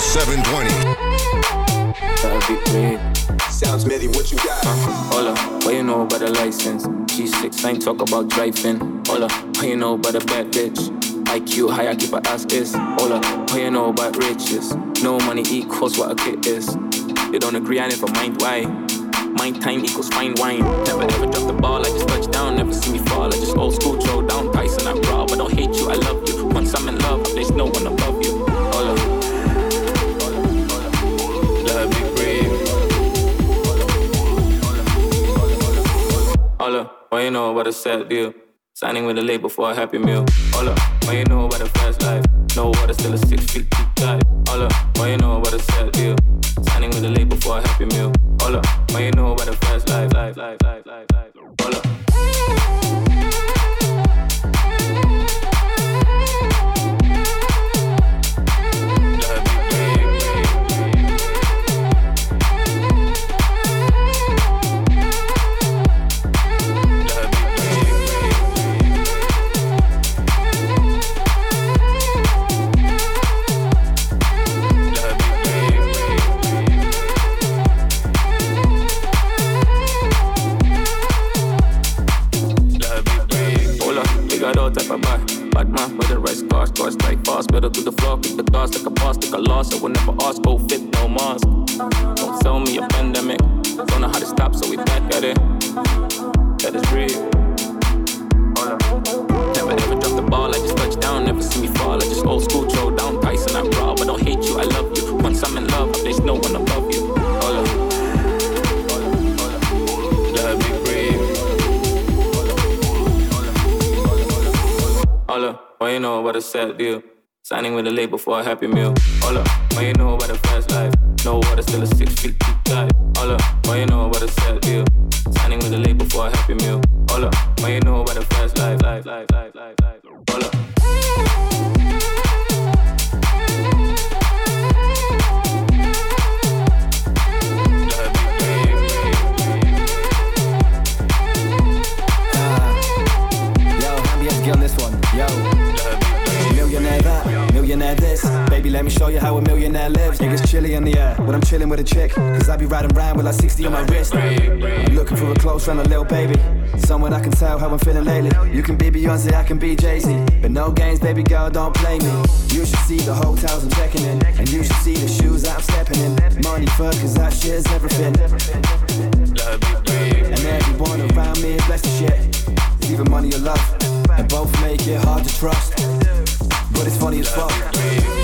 720. Sounds Mitty, what you got? Uh, hola, what you know about the license? G6, I ain't talk about driving. Hola, what you know about a bad bitch? IQ high, I keep her ass is. Hola, what you know about riches? No money equals what a kid is. You don't agree, I never mind why. Mind time equals fine wine. Never ever drop the ball, I just touch down. Never see me fall, I just old school throw down. Tyson, I'm proud, but don't hate you, I love you. Once I'm in love, there's no one above you. Hola, what you know about a sad deal? Signing with a label for a happy meal. Hola, what you know about a fast life? No water, still a six feet deep dive. Hola, what you know about a sad deal? Signing with a label for a happy meal. Hola, what you know about a fast life? life, life, life, life, life. Hola. Better What you know about a sad deal? Signing with a label for a happy meal. All up, what you know about a fast life? No water, still a six feet deep dive. All up, what you know about a sad deal? Signing with a label for a happy meal. All up, what you know about a fast life, life, life. All up. This. Baby, let me show you how a millionaire lives. Niggas chilly in the air when I'm chilling with a chick. Cause I be riding round with like 60 on my wrist. I'm looking for a close friend, a little baby. Someone I can tell how I'm feeling lately. You can be Beyonce, I can be Jay Z. But no games, baby girl, don't play me. You should see the hotels I'm checking in. And you should see the shoes that I'm stepping in. Money first, cause that shit is everything. And everyone around me is blessed to shit. Either money or love. And both make it hard to trust but it's funny as fuck.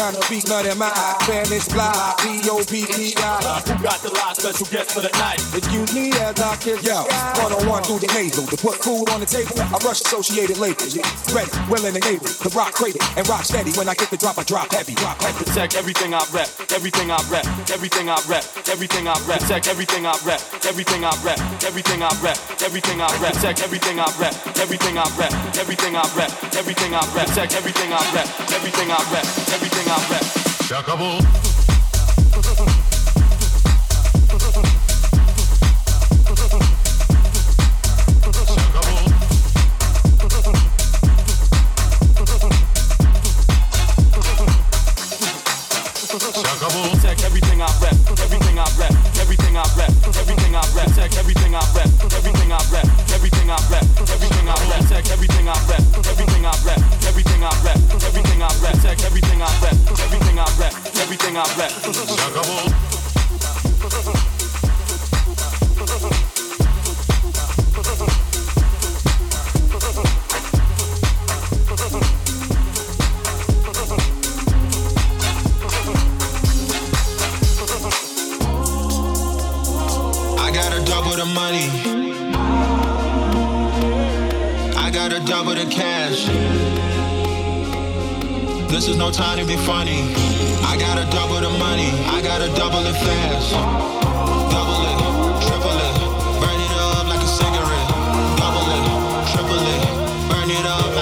Trying to beat none of my Spanish fly, P-O-P-P-I. Who got the last special guest for the night? Excuse me as I kiss Yo, one on one through the nasal. To put food on the table, I rush associated labels. Ready, willing and able to rock crazy and rock steady. When I get the drop, I drop heavy. Drop heavy. Protect everything I rep, everything I rep, everything I rep, everything I rep. Protect everything I rep, everything I rep, everything I rep, everything I rep. Protect everything I rep, everything I rep, everything I rep, everything I rep. Protect everything I rep, everything I rep, everything I rep. Se acabó.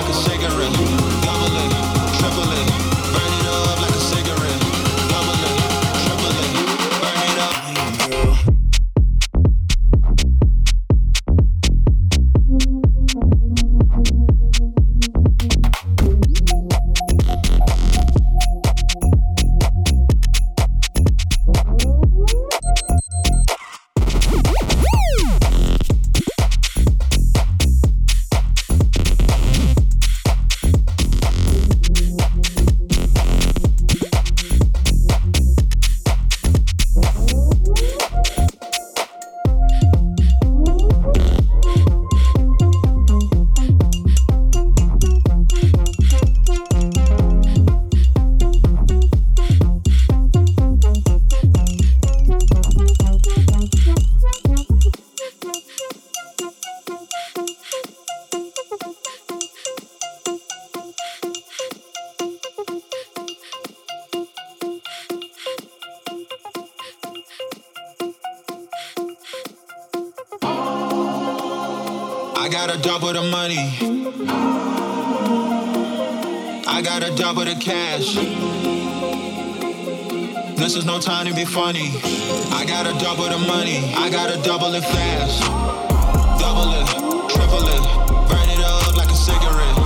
like a cigarette. Double the money. I gotta double the cash. This is no time to be funny. I gotta double the money. I gotta double it fast. Double it, triple it, burn it up like a cigarette.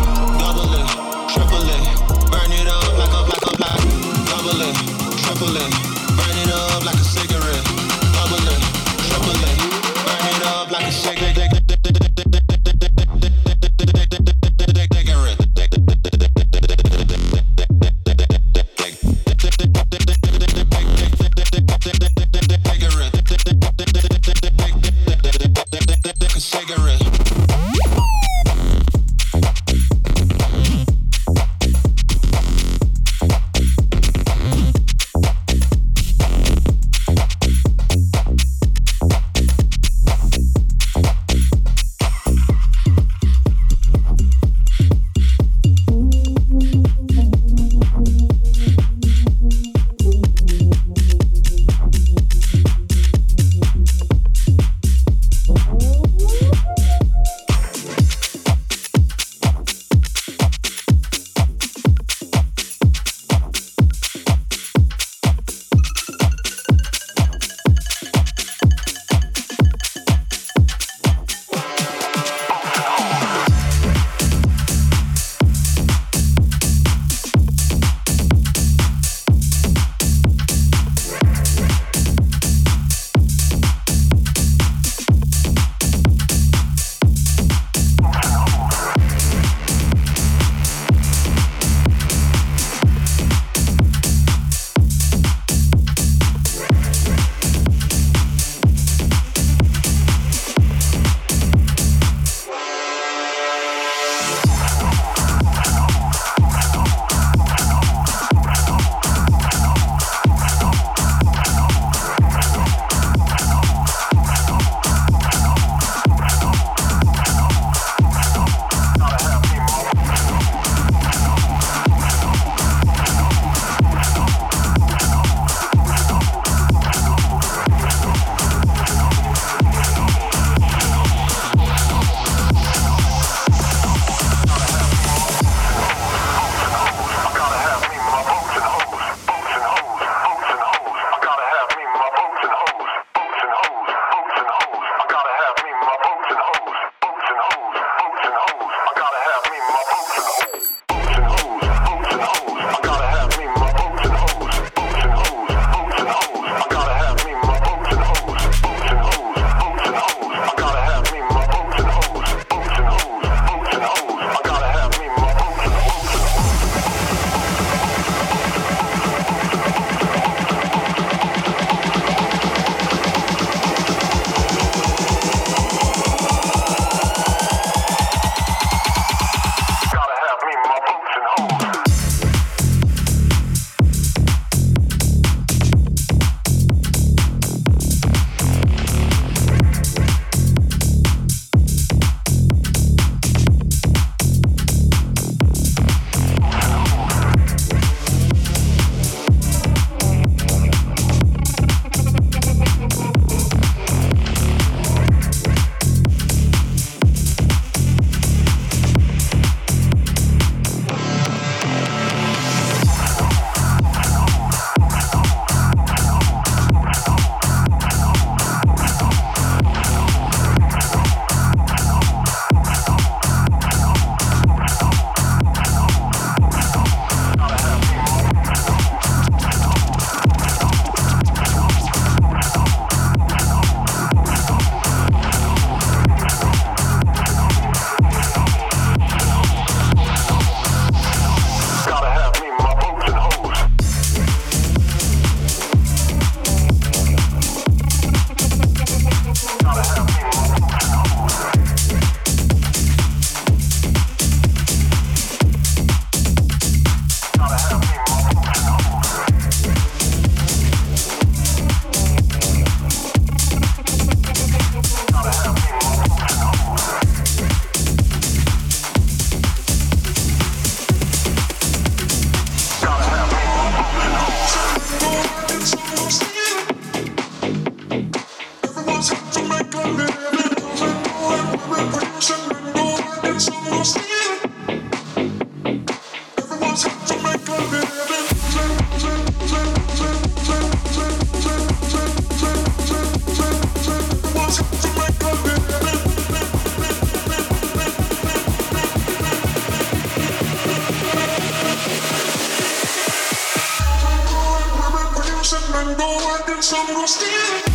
Some will steal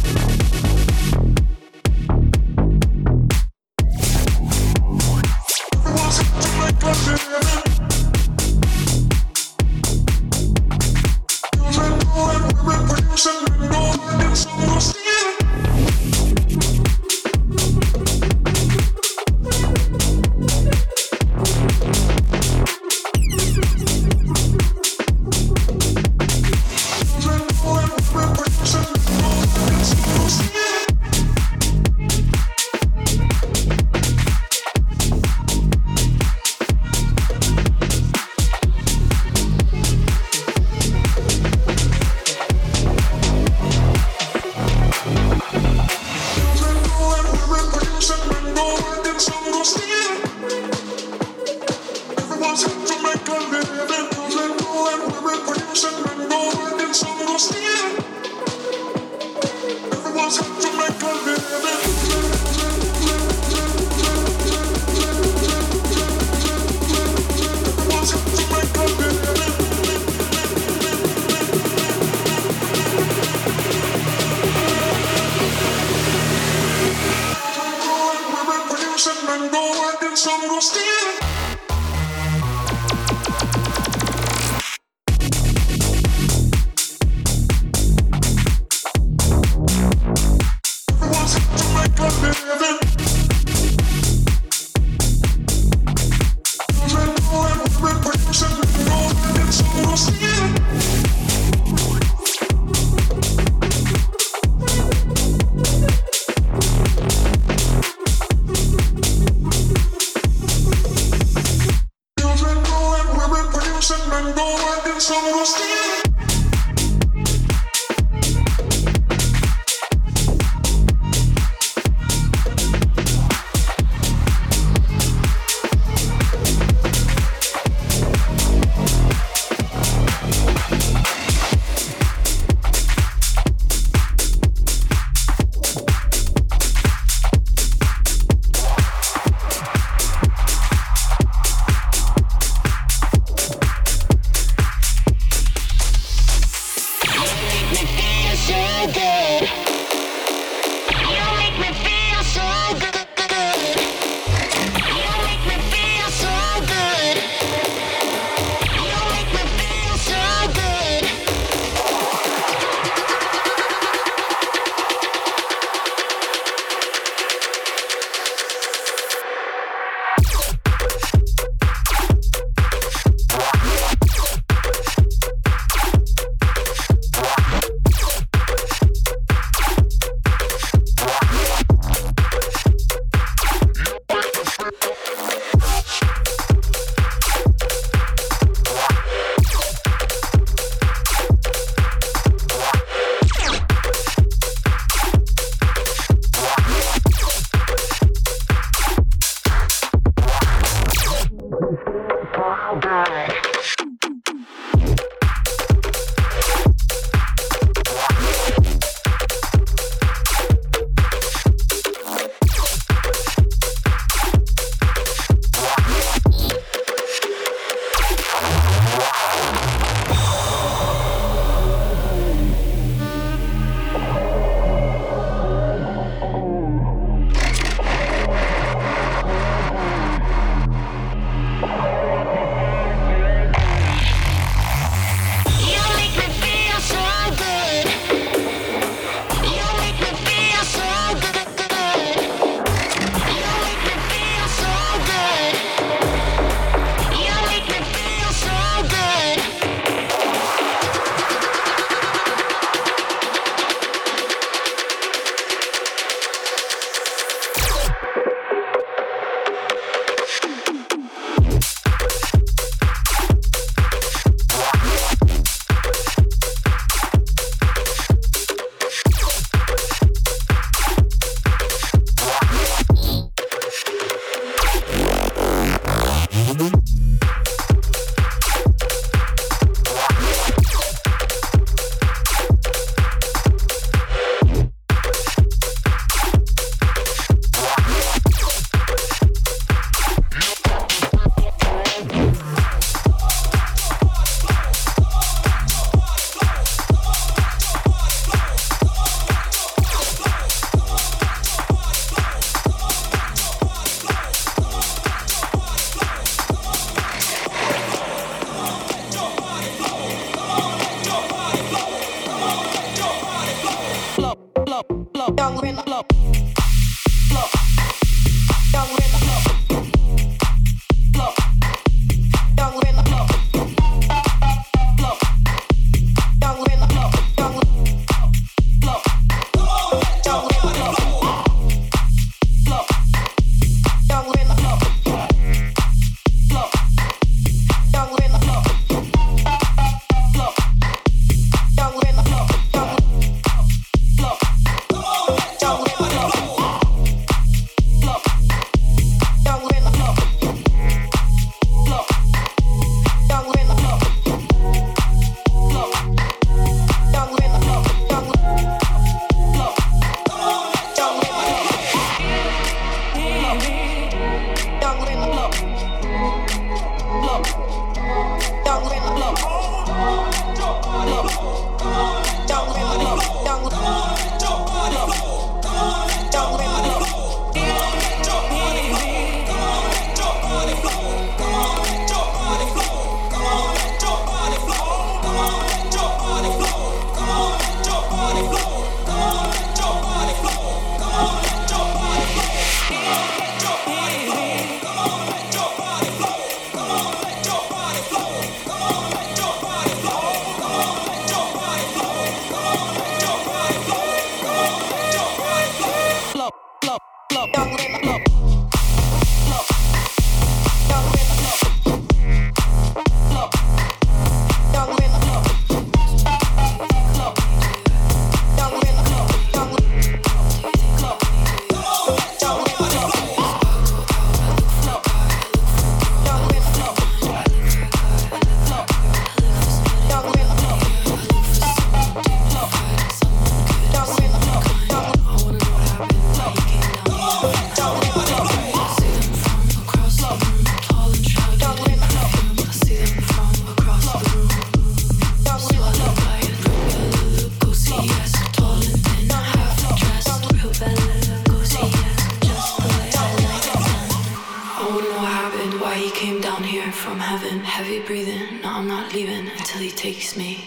from heaven, heavy breathing. No, I'm not leaving until he takes me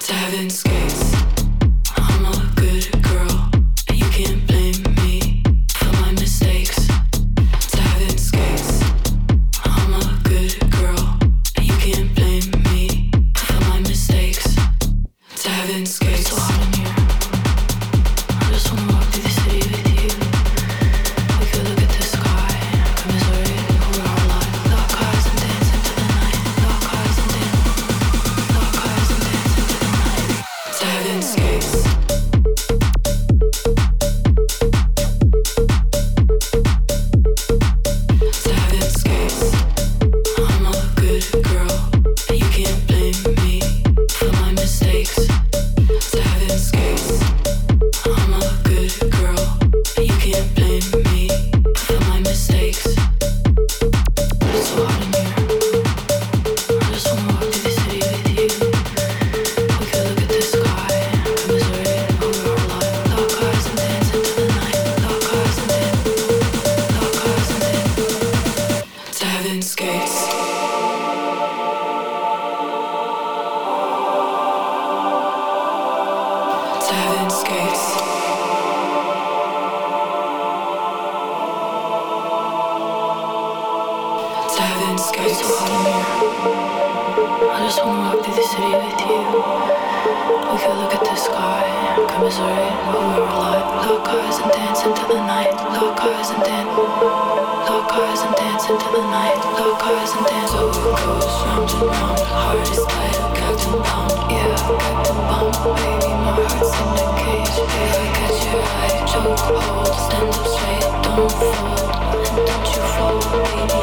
to heaven's gates. I'm a good girl, you can't blame me. chokehold, stand up straight, don't fall, don't you fall, baby.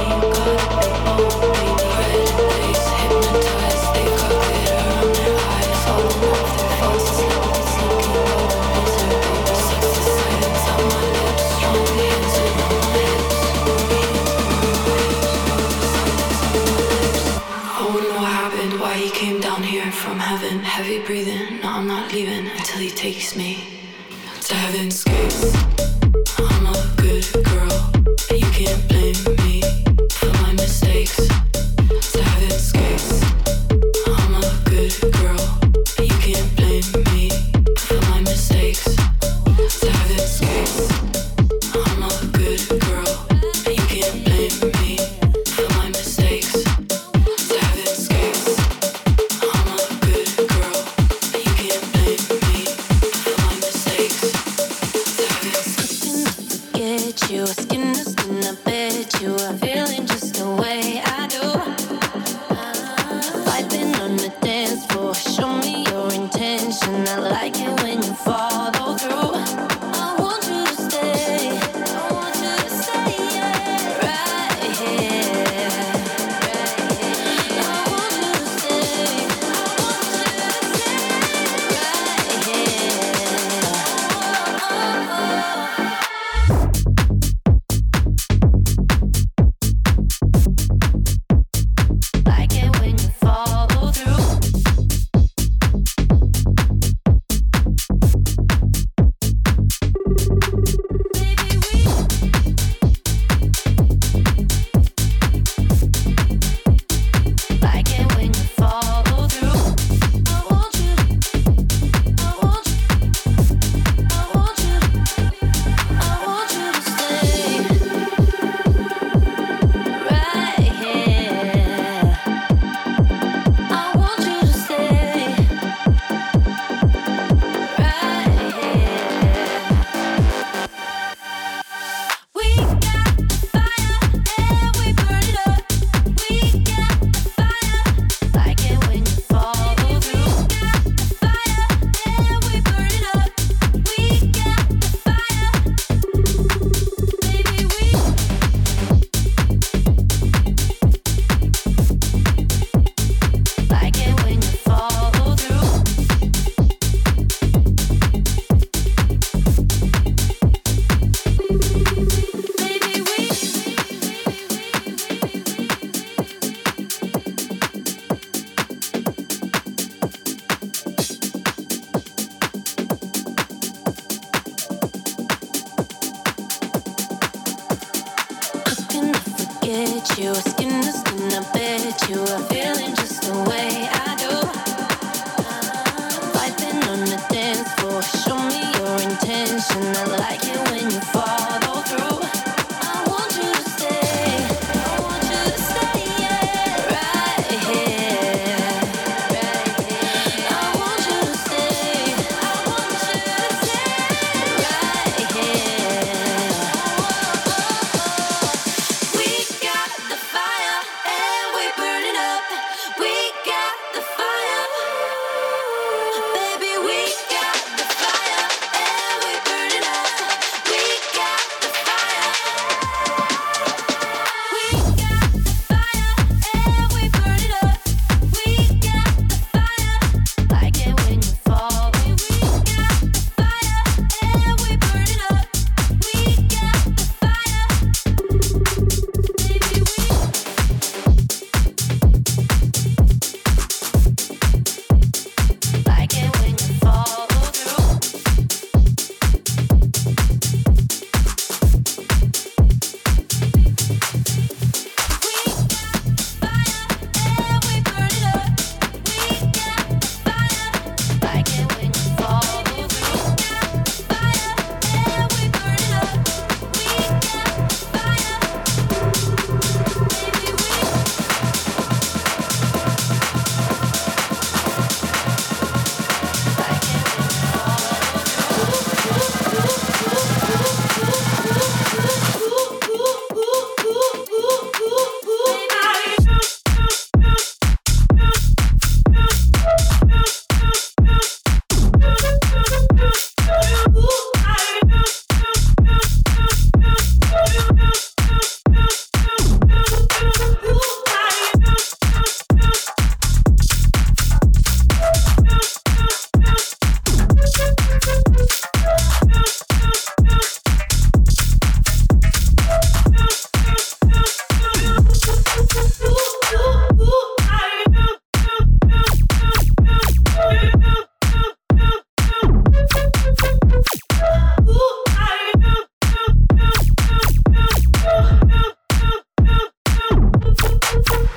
thank you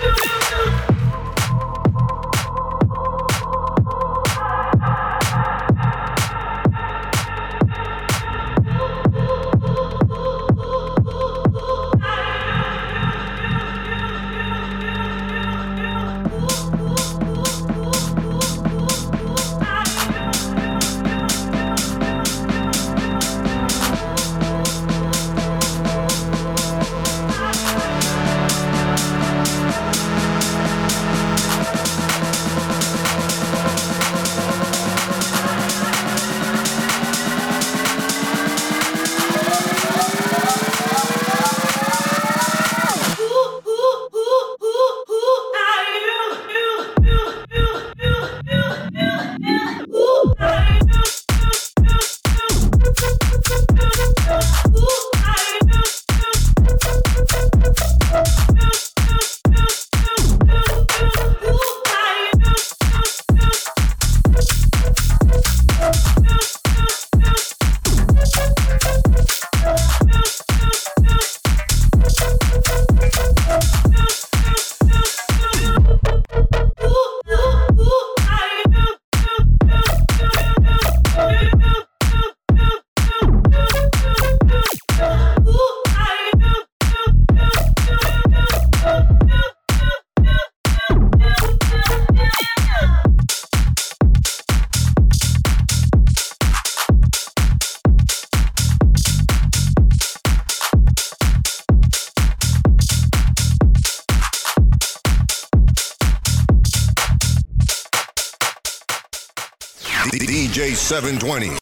720.